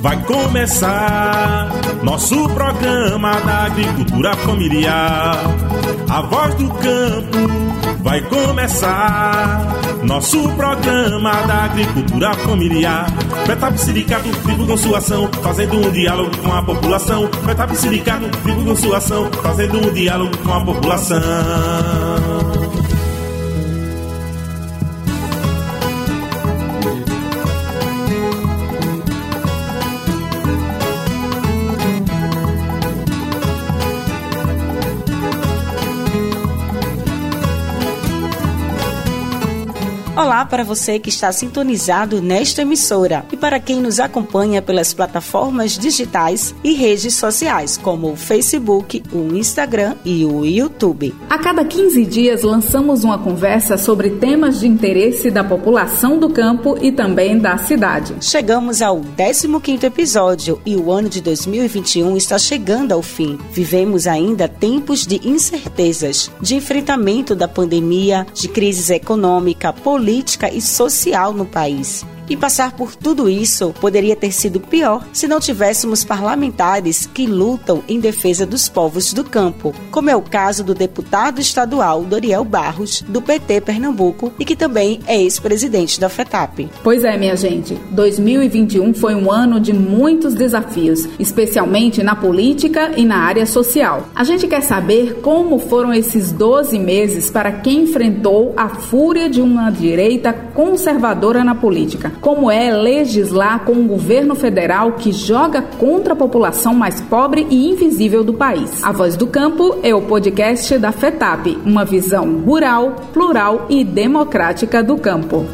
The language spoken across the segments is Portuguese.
vai começar. Nosso programa da agricultura familiar. A voz do campo vai começar. Nosso programa da agricultura familiar. Petap Sindicato vivo com sua ação, fazendo um diálogo com a população. Petap Sindicato vivo com sua ação, fazendo um diálogo com a população. Olá para você que está sintonizado nesta emissora e para quem nos acompanha pelas plataformas digitais e redes sociais, como o Facebook, o Instagram e o YouTube. A cada 15 dias lançamos uma conversa sobre temas de interesse da população do campo e também da cidade. Chegamos ao 15º episódio e o ano de 2021 está chegando ao fim. Vivemos ainda tempos de incertezas, de enfrentamento da pandemia, de crise econômica, política política e social no país. E passar por tudo isso poderia ter sido pior se não tivéssemos parlamentares que lutam em defesa dos povos do campo, como é o caso do deputado estadual Doriel Barros, do PT Pernambuco, e que também é ex-presidente da FETAP. Pois é, minha gente, 2021 foi um ano de muitos desafios, especialmente na política e na área social. A gente quer saber como foram esses 12 meses para quem enfrentou a fúria de uma direita conservadora na política como é legislar com um governo federal que joga contra a população mais pobre e invisível do país. A Voz do Campo é o podcast da FETAP, uma visão rural, plural e democrática do campo.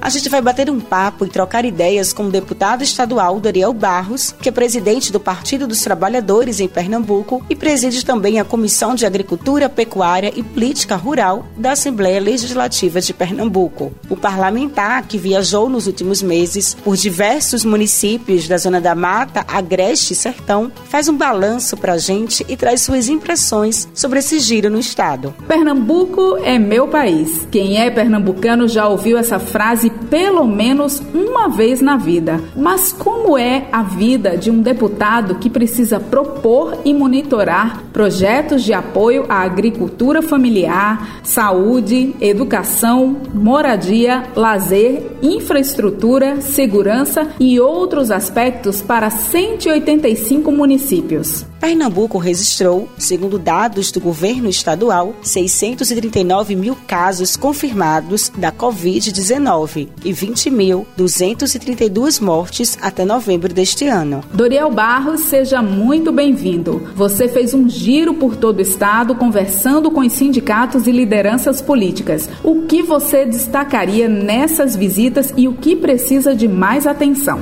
A gente vai bater um papo e trocar ideias com o deputado estadual Doriel Barros, que é presidente do Partido dos Trabalhadores em Pernambuco e preside também a Comissão de Agricultura, Pecuária e Política Rural da Assembleia Legislativa de Pernambuco. O parlamentar, que viajou nos últimos meses por diversos municípios da Zona da Mata, Agreste e Sertão, faz um balanço para a gente e traz suas impressões sobre esse giro no estado. Pernambuco é meu país. Quem é pernambucano já ouviu essa frase pelo menos uma vez na vida. Mas como é a vida de um deputado que precisa propor e monitorar projetos de apoio à agricultura familiar, saúde, educação, moradia, lazer, infraestrutura, segurança e outros aspectos para 185 municípios? Pernambuco registrou, segundo dados do governo estadual, 639 mil casos confirmados da Covid-19 e 20.232 mortes até novembro deste ano. Doriel Barros, seja muito bem-vindo. Você fez um giro por todo o estado conversando com os sindicatos e lideranças políticas. O que você destacaria nessas visitas e o que precisa de mais atenção?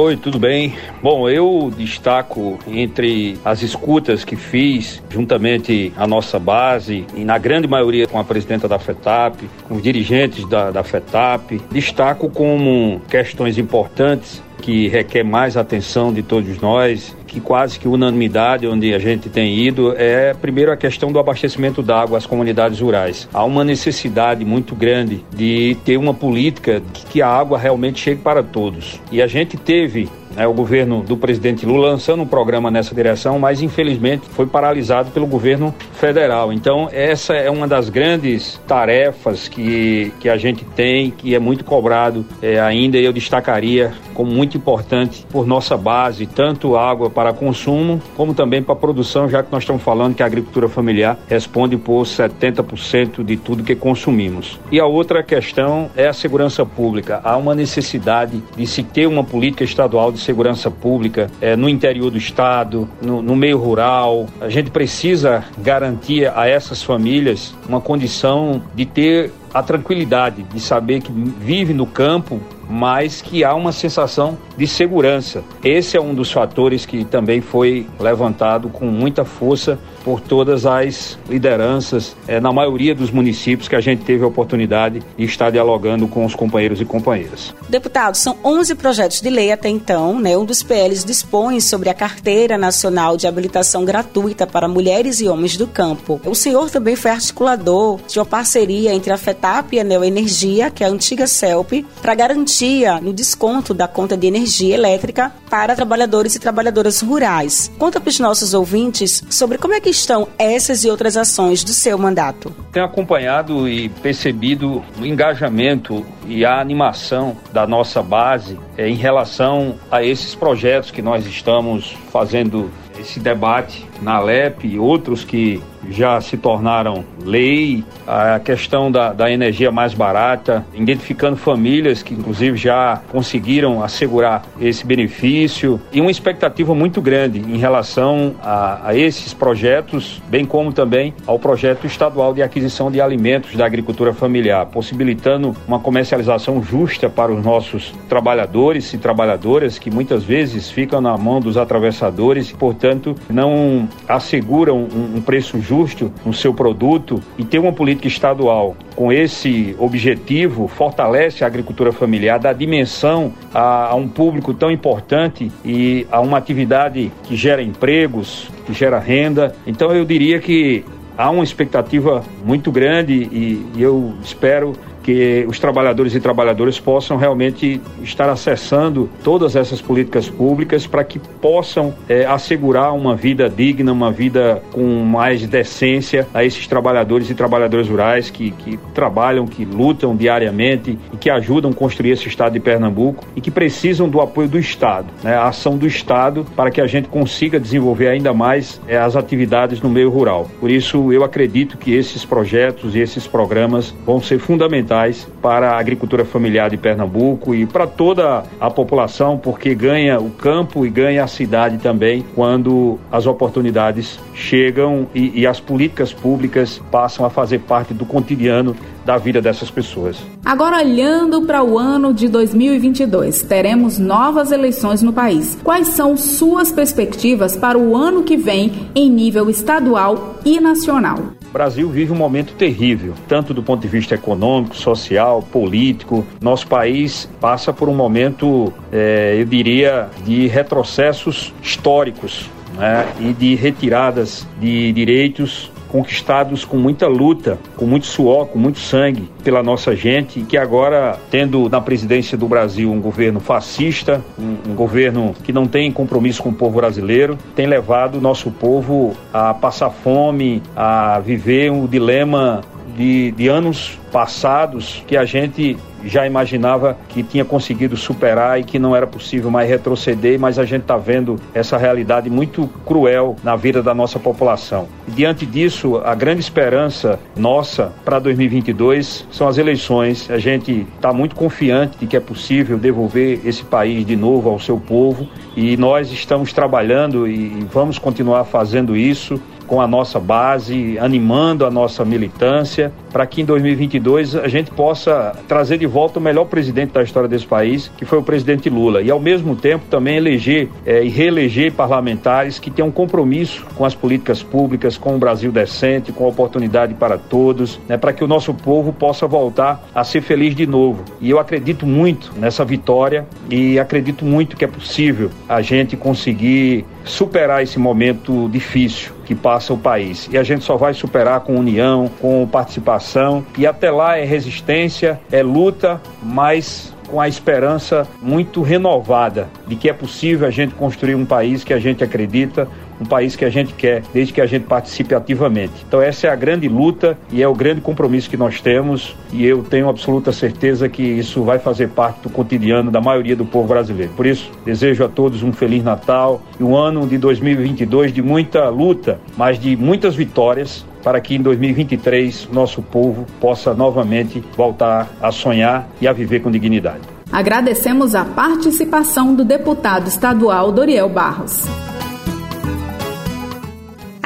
Oi, tudo bem? Bom, eu destaco entre as escutas que fiz, juntamente à nossa base, e na grande maioria com a presidenta da FETAP, com os dirigentes da, da FETAP, destaco como questões importantes que requer mais atenção de todos nós, que quase que unanimidade onde a gente tem ido é primeiro a questão do abastecimento d'água às comunidades rurais. Há uma necessidade muito grande de ter uma política que a água realmente chegue para todos. E a gente teve né, o governo do presidente Lula lançando um programa nessa direção, mas infelizmente foi paralisado pelo governo federal. Então, essa é uma das grandes tarefas que, que a gente tem, que é muito cobrado é, ainda, e eu destacaria como muito importante por nossa base, tanto água para consumo, como também para produção, já que nós estamos falando que a agricultura familiar responde por 70% de tudo que consumimos. E a outra questão é a segurança pública. Há uma necessidade de se ter uma política estadual de segurança pública é, no interior do estado, no, no meio rural. A gente precisa garantir a essas famílias uma condição de ter a tranquilidade de saber que vive no campo mas que há uma sensação de segurança. Esse é um dos fatores que também foi levantado com muita força por todas as lideranças, é, na maioria dos municípios que a gente teve a oportunidade de estar dialogando com os companheiros e companheiras. Deputado, são 11 projetos de lei até então, né? Um dos PLs dispõe sobre a Carteira Nacional de Habilitação Gratuita para Mulheres e Homens do Campo. O senhor também foi articulador de uma parceria entre a FETAP e a Neoenergia, que é a antiga CELP, para garantir no desconto da conta de energia elétrica para trabalhadores e trabalhadoras rurais. Conta para os nossos ouvintes sobre como é que estão essas e outras ações do seu mandato. Tenho acompanhado e percebido o engajamento e a animação da nossa base é, em relação a esses projetos que nós estamos fazendo esse debate na LEP e outros que já se tornaram lei, a questão da, da energia mais barata, identificando famílias que inclusive já conseguiram assegurar esse benefício. E uma expectativa muito grande em relação a, a esses projetos, bem como também ao projeto estadual de aquisição de alimentos da agricultura familiar, possibilitando uma comercialização justa para os nossos trabalhadores e trabalhadoras que muitas vezes ficam na mão dos atravessadores e, portanto, não asseguram um, um preço justo no seu produto e ter uma política estadual com esse objetivo fortalece a agricultura familiar, dá dimensão a, a um público tão importante e a uma atividade que gera empregos, que gera renda. Então eu diria que há uma expectativa muito grande e, e eu espero que os trabalhadores e trabalhadoras possam realmente estar acessando todas essas políticas públicas para que possam é, assegurar uma vida digna, uma vida com mais decência a esses trabalhadores e trabalhadoras rurais que, que trabalham, que lutam diariamente e que ajudam a construir esse estado de Pernambuco e que precisam do apoio do Estado, né, a ação do Estado para que a gente consiga desenvolver ainda mais é, as atividades no meio rural. Por isso, eu acredito que esses projetos e esses programas vão ser fundamentais fundamentais para a agricultura familiar de Pernambuco e para toda a população, porque ganha o campo e ganha a cidade também quando as oportunidades chegam e, e as políticas públicas passam a fazer parte do cotidiano da vida dessas pessoas. Agora, olhando para o ano de 2022, teremos novas eleições no país. Quais são suas perspectivas para o ano que vem em nível estadual e nacional? Brasil vive um momento terrível, tanto do ponto de vista econômico, social, político. Nosso país passa por um momento, é, eu diria, de retrocessos históricos né, e de retiradas de direitos conquistados com muita luta, com muito suor, com muito sangue pela nossa gente, que agora, tendo na presidência do Brasil um governo fascista, um, um governo que não tem compromisso com o povo brasileiro, tem levado o nosso povo a passar fome, a viver um dilema de, de anos passados que a gente já imaginava que tinha conseguido superar e que não era possível mais retroceder, mas a gente está vendo essa realidade muito cruel na vida da nossa população. E diante disso, a grande esperança nossa para 2022 são as eleições. A gente está muito confiante de que é possível devolver esse país de novo ao seu povo e nós estamos trabalhando e vamos continuar fazendo isso com a nossa base, animando a nossa militância, para que em 2022 a gente possa trazer de volta o melhor presidente da história desse país, que foi o presidente Lula, e ao mesmo tempo também eleger é, e reeleger parlamentares que tenham compromisso com as políticas públicas, com o Brasil decente, com oportunidade para todos, né, para que o nosso povo possa voltar a ser feliz de novo. E eu acredito muito nessa vitória e acredito muito que é possível a gente conseguir superar esse momento difícil que passa o país. E a gente só vai superar com união, com participação. E até lá é resistência, é luta, mas com a esperança muito renovada de que é possível a gente construir um país que a gente acredita, um país que a gente quer, desde que a gente participe ativamente. Então essa é a grande luta e é o grande compromisso que nós temos e eu tenho absoluta certeza que isso vai fazer parte do cotidiano da maioria do povo brasileiro. Por isso, desejo a todos um feliz Natal e um ano de 2022 de muita luta, mas de muitas vitórias para que em 2023 nosso povo possa novamente voltar a sonhar e a viver com dignidade. Agradecemos a participação do deputado estadual Doriel Barros.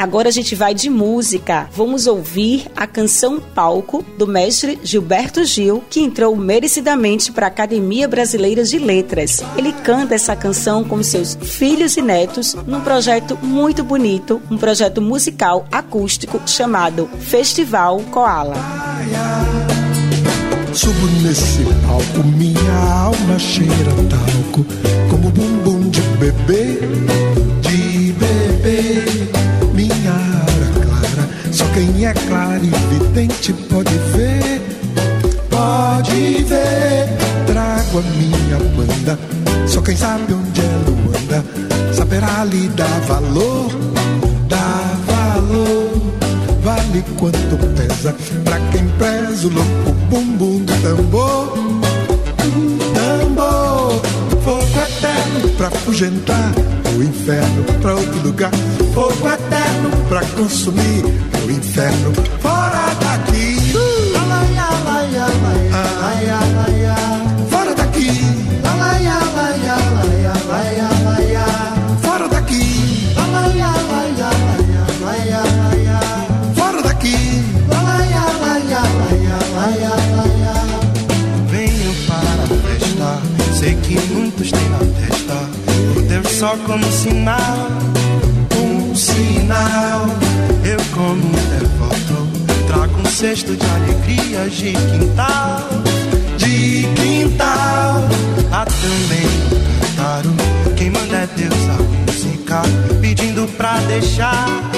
Agora a gente vai de música. Vamos ouvir a canção Palco do mestre Gilberto Gil, que entrou merecidamente para a Academia Brasileira de Letras. Ele canta essa canção com seus filhos e netos num projeto muito bonito, um projeto musical acústico chamado Festival Koala. Subo nesse palco, minha alma cheira talco, como bumbum de bebê, de quem é claro e vidente pode ver, pode ver. Trago a minha banda. Só quem sabe onde ela anda saberá lhe dar valor, dar valor. Vale quanto pesa pra quem preza o louco bumbum do. Tambor, pra afugentar o inferno pra outro lugar. Fogo eterno pra consumir o inferno fora só como sinal, um sinal. Eu como um devoto, trago um cesto de alegrias de quintal, de quintal. Há também um cantaro, quem manda é Deus a música, pedindo pra deixar,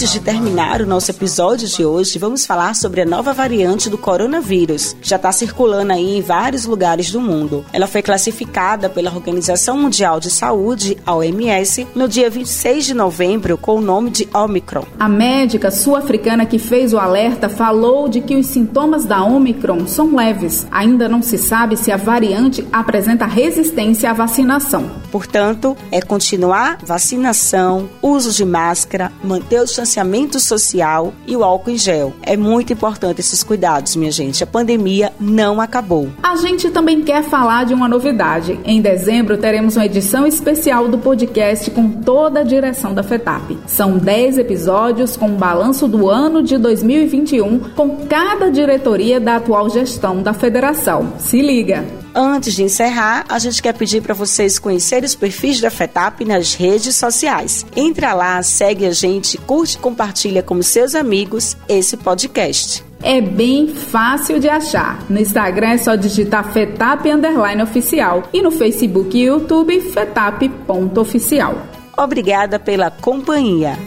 Antes de terminar o nosso episódio de hoje, vamos falar sobre a nova variante do coronavírus, que já está circulando aí em vários lugares do mundo. Ela foi classificada pela Organização Mundial de Saúde, a OMS, no dia 26 de novembro com o nome de Omicron. A médica sul-africana que fez o alerta falou de que os sintomas da Omicron são leves. Ainda não se sabe se a variante apresenta resistência à vacinação. Portanto, é continuar vacinação, uso de máscara, manter o distanciamento social e o álcool em gel. É muito importante esses cuidados, minha gente. A pandemia não acabou. A gente também quer falar de uma novidade. Em dezembro teremos uma edição especial do podcast com toda a direção da FETAP. São 10 episódios com um balanço do ano de 2021 com cada diretoria da atual gestão da federação. Se liga! Antes de encerrar, a gente quer pedir para vocês conhecerem os perfis da FETAP nas redes sociais. Entra lá, segue a gente, curte e compartilha com seus amigos esse podcast. É bem fácil de achar. No Instagram é só digitar FETAP Underline Oficial e no Facebook e YouTube FETAP.oficial. Obrigada pela companhia.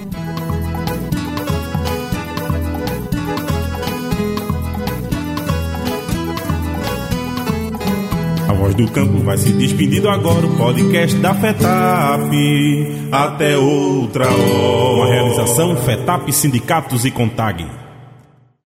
Voz do campo vai se despedindo agora. O podcast da FETAP. Até outra hora. Uma realização FETAP Sindicatos e Contag.